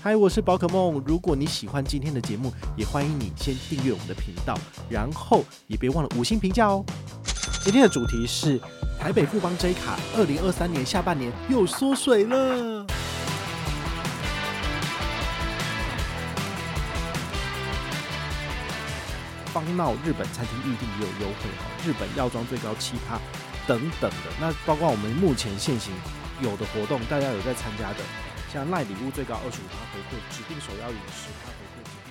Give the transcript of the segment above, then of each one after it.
嗨，我是宝可梦。如果你喜欢今天的节目，也欢迎你先订阅我们的频道，然后也别忘了五星评价哦。今天的主题是台北富邦 J 卡，二零二三年下半年又缩水了。方闹日本餐厅预订也有优惠哦，日本药妆最高七趴等等的。那包括我们目前现行有的活动，大家有在参加的。像赖礼物最高二十五趴回馈，指定手摇饮十趴回馈，指定。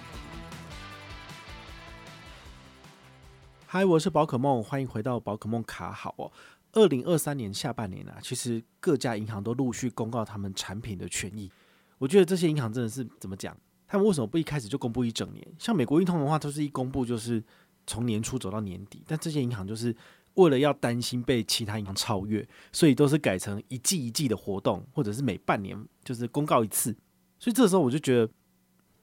嗨，我是宝可梦，欢迎回到宝可梦卡好哦。二零二三年下半年啊，其实各家银行都陆续公告他们产品的权益。我觉得这些银行真的是怎么讲？他们为什么不一开始就公布一整年？像美国运通的话，都是一公布就是从年初走到年底，但这些银行就是。为了要担心被其他银行超越，所以都是改成一季一季的活动，或者是每半年就是公告一次。所以这时候我就觉得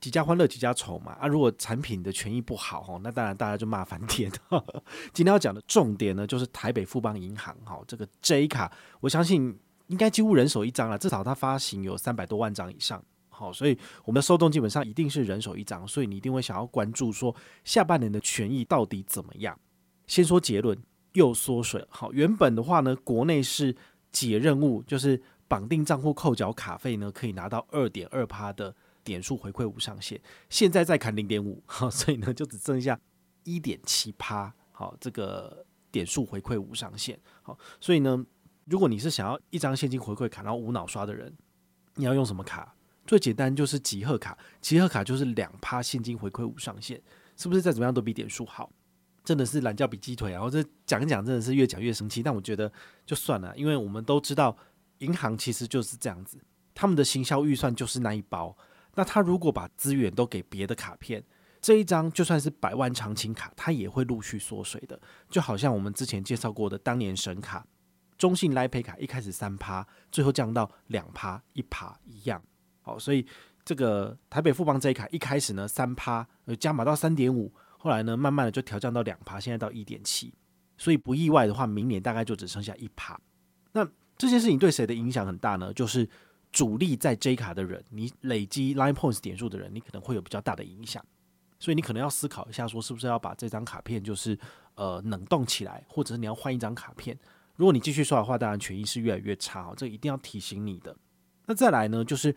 几家欢乐几家愁嘛。啊，如果产品的权益不好哦，那当然大家就骂翻天。今天要讲的重点呢，就是台北富邦银行哈，这个 J 卡，我相信应该几乎人手一张了，至少它发行有三百多万张以上。好，所以我们的受众基本上一定是人手一张，所以你一定会想要关注说下半年的权益到底怎么样。先说结论。又缩水，好，原本的话呢，国内是解任务，就是绑定账户扣缴卡费呢，可以拿到二点二趴的点数回馈无上限，现在再砍零点五，好，所以呢就只剩下一点七趴，好，这个点数回馈无上限，好，所以呢，如果你是想要一张现金回馈卡，然后无脑刷的人，你要用什么卡？最简单就是集贺卡，集贺卡就是两趴现金回馈无上限，是不是再怎么样都比点数好？真的是懒觉比鸡腿啊！然后这讲一讲，真的是越讲越生气。但我觉得就算了，因为我们都知道，银行其实就是这样子，他们的行销预算就是那一包。那他如果把资源都给别的卡片，这一张就算是百万长青卡，它也会陆续缩水的。就好像我们之前介绍过的当年神卡、中信 LINE Pay 卡，一开始三趴，最后降到两趴、一趴一样。好，所以这个台北富邦这一卡一开始呢三趴，呃加码到三点五。后来呢，慢慢的就调降到两趴，现在到一点七，所以不意外的话，明年大概就只剩下一趴。那这件事情对谁的影响很大呢？就是主力在 J 卡的人，你累积 Line Points 点数的人，你可能会有比较大的影响。所以你可能要思考一下，说是不是要把这张卡片就是呃冷冻起来，或者是你要换一张卡片。如果你继续刷的话，当然权益是越来越差哦，这一定要提醒你的。那再来呢，就是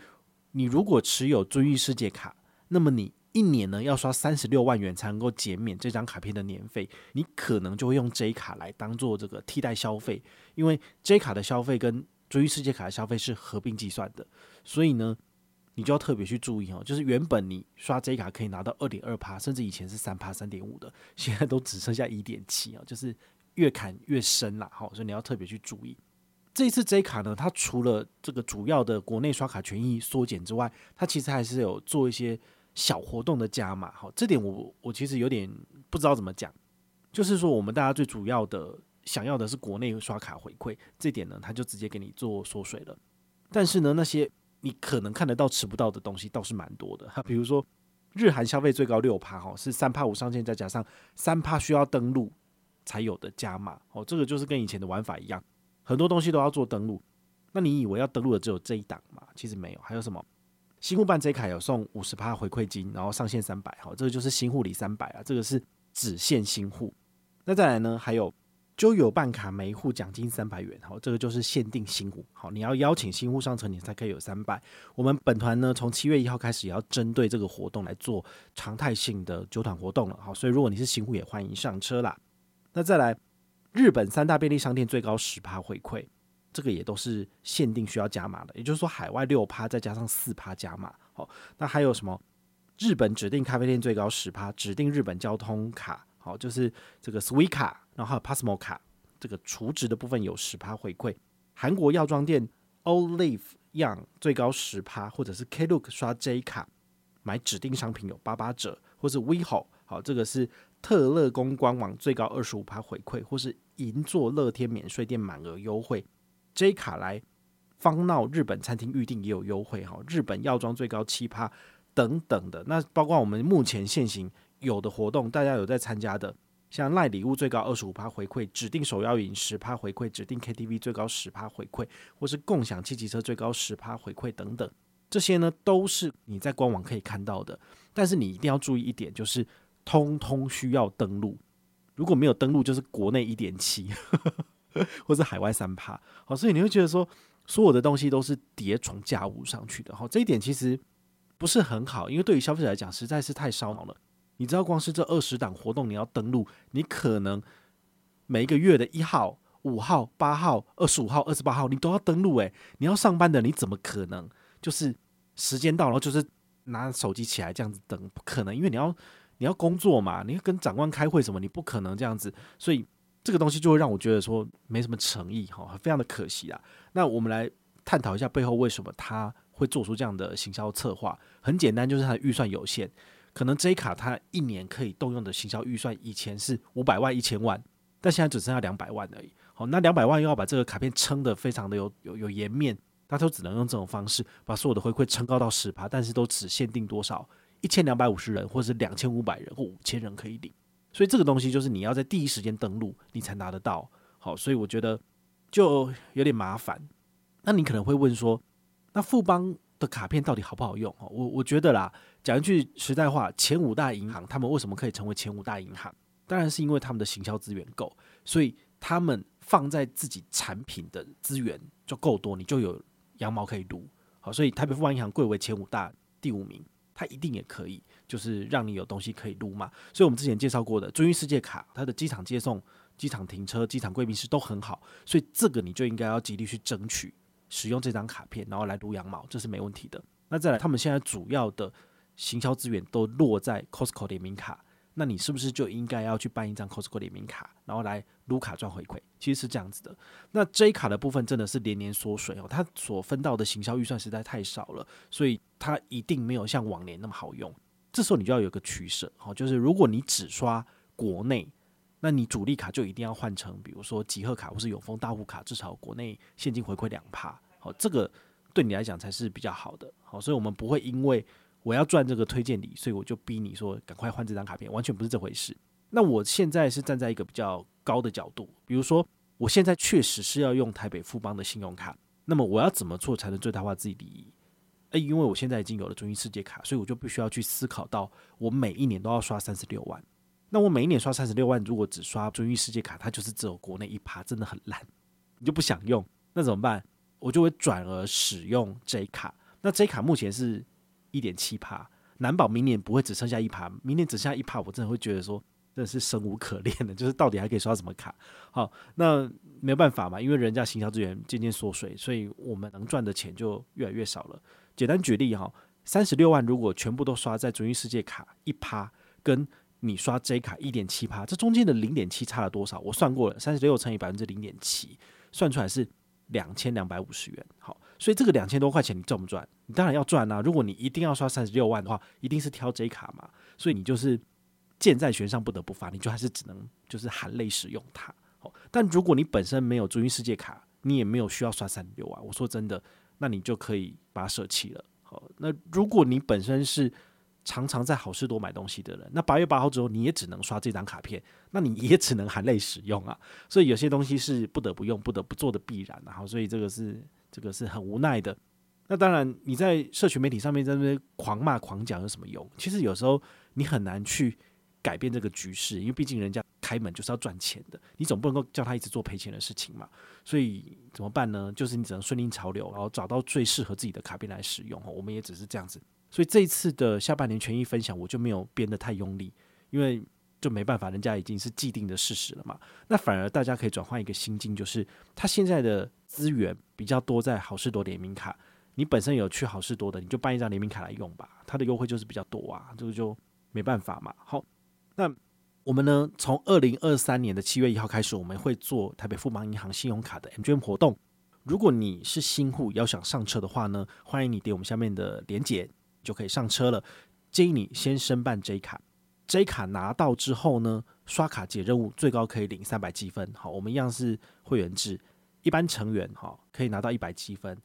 你如果持有尊誉世界卡，那么你。一年呢要刷三十六万元才能够减免这张卡片的年费，你可能就会用 J 卡来当做这个替代消费，因为 J 卡的消费跟尊誉世界卡的消费是合并计算的，所以呢，你就要特别去注意哦。就是原本你刷 J 卡可以拿到二点二趴，甚至以前是三趴、三点五的，现在都只剩下一点七啊，就是越砍越深了。好，所以你要特别去注意。这一次 J 卡呢，它除了这个主要的国内刷卡权益缩减之外，它其实还是有做一些。小活动的加码，好，这点我我其实有点不知道怎么讲，就是说我们大家最主要的想要的是国内刷卡回馈，这点呢，他就直接给你做缩水了。但是呢，那些你可能看得到吃不到的东西倒是蛮多的，哈，比如说日韩消费最高六趴，哈，是三趴五上限，再加上三趴需要登录才有的加码，哦，这个就是跟以前的玩法一样，很多东西都要做登录。那你以为要登录的只有这一档吗？其实没有，还有什么？新户办 J 卡有送五十趴回馈金，然后上限三百，好，这个就是新户礼三百啊，这个是只限新户。那再来呢，还有就有办卡每一户奖金三百元，好，这个就是限定新户，好，你要邀请新户上车，你才可以有三百。我们本团呢，从七月一号开始也要针对这个活动来做常态性的揪团活动了，好，所以如果你是新户，也欢迎上车啦。那再来，日本三大便利商店最高十趴回馈。这个也都是限定需要加码的，也就是说海外六趴再加上四趴加码。好，那还有什么？日本指定咖啡店最高十趴，指定日本交通卡，好，就是这个 Suica，然后还有 Passmo 卡，这个储值的部分有十趴回馈。韩国药妆店 Olive Young 最高十趴，或者是 Klook 刷 J 卡买指定商品有八八折，或是 WeHo，好，这个是特乐工官网最高二十五趴回馈，或是银座乐天免税店满额优惠。J 卡来方闹日本餐厅预订也有优惠哈，日本药妆最高七趴等等的，那包括我们目前现行有的活动，大家有在参加的，像赖礼物最高二十五趴回馈，指定手摇饮十趴回馈，指定 KTV 最高十趴回馈，或是共享汽机车最高十趴回馈等等，这些呢都是你在官网可以看到的，但是你一定要注意一点，就是通通需要登录，如果没有登录，就是国内一点七，或者海外三趴。好，所以你会觉得说，所有的东西都是叠床架屋上去的。好，这一点其实不是很好，因为对于消费者来讲，实在是太烧脑了。你知道，光是这二十档活动，你要登录，你可能每一个月的一号、五号、八号、二十五号、二十八号，你都要登录。诶，你要上班的，你怎么可能？就是时间到了，就是拿手机起来这样子等，不可能，因为你要你要工作嘛，你要跟长官开会什么，你不可能这样子，所以这个东西就会让我觉得说没什么诚意哈，非常的可惜啊。那我们来探讨一下背后为什么他会做出这样的行销策划。很简单，就是他的预算有限，可能 J 卡他一年可以动用的行销预算以前是五百万、一千万，但现在只剩下两百万而已。好，那两百万又要把这个卡片撑得非常的有有有颜面。他都只能用这种方式把所有的回馈撑高到十趴，但是都只限定多少一千两百五十人，或者是两千五百人或五千人可以领。所以这个东西就是你要在第一时间登录，你才拿得到。好，所以我觉得就有点麻烦。那你可能会问说，那富邦的卡片到底好不好用？我我觉得啦，讲一句实在话，前五大银行他们为什么可以成为前五大银行？当然是因为他们的行销资源够，所以他们放在自己产品的资源就够多，你就有。羊毛可以撸，好，所以台北富邦银行贵为前五大第五名，它一定也可以，就是让你有东西可以撸嘛。所以我们之前介绍过的尊誉世界卡，它的机场接送、机场停车、机场贵宾室都很好，所以这个你就应该要极力去争取使用这张卡片，然后来撸羊毛，这是没问题的。那再来，他们现在主要的行销资源都落在 Costco 联名卡。那你是不是就应该要去办一张 Costco 联名卡，然后来撸卡赚回馈？其实是这样子的。那 J 卡的部分真的是连年缩水哦，它所分到的行销预算实在太少了，所以它一定没有像往年那么好用。这时候你就要有个取舍，好，就是如果你只刷国内，那你主力卡就一定要换成，比如说集贺卡或是永丰大户卡，至少国内现金回馈两趴，好，这个对你来讲才是比较好的。好，所以我们不会因为我要赚这个推荐礼，所以我就逼你说赶快换这张卡片，完全不是这回事。那我现在是站在一个比较高的角度，比如说我现在确实是要用台北富邦的信用卡，那么我要怎么做才能最大化自己利益？诶，因为我现在已经有了尊誉世界卡，所以我就必须要去思考到我每一年都要刷三十六万。那我每一年刷三十六万，如果只刷尊誉世界卡，它就是只有国内一趴，真的很烂，你就不想用，那怎么办？我就会转而使用 J 卡。那 J 卡目前是。一点七趴，难保明年不会只剩下一趴。明年只剩下一趴，我真的会觉得说，真的是生无可恋的。就是到底还可以刷什么卡？好，那没有办法嘛，因为人家行销资源渐渐缩水，所以我们能赚的钱就越来越少了。简单举例哈，三十六万如果全部都刷在尊誉世界卡一趴，跟你刷 J 卡一点七趴，这中间的零点七差了多少？我算过了，三十六乘以百分之零点七，算出来是两千两百五十元。好。所以这个两千多块钱你赚不赚？你当然要赚啊！如果你一定要刷三十六万的话，一定是挑 J 卡嘛。所以你就是箭在弦上不得不发，你就还是只能就是含泪使用它。好，但如果你本身没有尊誉世界卡，你也没有需要刷三十六万，我说真的，那你就可以把它舍弃了。好，那如果你本身是常常在好事多买东西的人，那八月八号之后你也只能刷这张卡片，那你也只能含泪使用啊。所以有些东西是不得不用、不得不做的必然啊。好，所以这个是。这个是很无奈的。那当然，你在社群媒体上面在那边狂骂狂讲有什么用？其实有时候你很难去改变这个局势，因为毕竟人家开门就是要赚钱的，你总不能够叫他一直做赔钱的事情嘛。所以怎么办呢？就是你只能顺应潮流，然后找到最适合自己的卡片来使用。我们也只是这样子。所以这一次的下半年权益分享，我就没有编得太用力，因为就没办法，人家已经是既定的事实了嘛。那反而大家可以转换一个心境，就是他现在的。资源比较多在好事多联名卡，你本身有去好事多的，你就办一张联名卡来用吧，它的优惠就是比较多啊，这个就没办法嘛。好，那我们呢，从二零二三年的七月一号开始，我们会做台北富邦银行信用卡的 MGM 活动。如果你是新户要想上车的话呢，欢迎你点我们下面的链接，就可以上车了。建议你先申办 J 卡，J 卡拿到之后呢，刷卡解任务最高可以领三百积分。好，我们一样是会员制。一般成员哈可以拿到一百积分，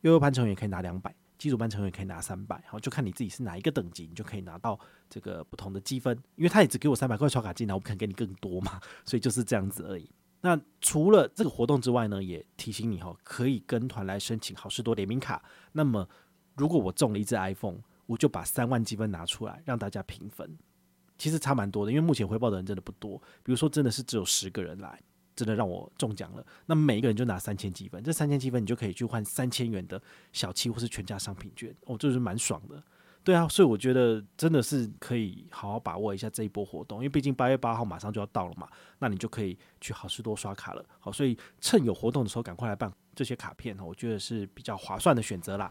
悠悠班成员可以拿两百，基础班成员可以拿三百，好，就看你自己是哪一个等级，你就可以拿到这个不同的积分。因为他也只给我三百块刷卡金，那我不可能给你更多嘛，所以就是这样子而已。那除了这个活动之外呢，也提醒你哈，可以跟团来申请好事多联名卡。那么如果我中了一只 iPhone，我就把三万积分拿出来让大家评分。其实差蛮多的，因为目前回报的人真的不多。比如说，真的是只有十个人来，真的让我中奖了，那每一个人就拿三千积分，这三千积分你就可以去换三千元的小七或是全家商品券，哦，这就是蛮爽的。对啊，所以我觉得真的是可以好好把握一下这一波活动，因为毕竟八月八号马上就要到了嘛，那你就可以去好市多刷卡了。好，所以趁有活动的时候赶快来办这些卡片，我觉得是比较划算的选择啦。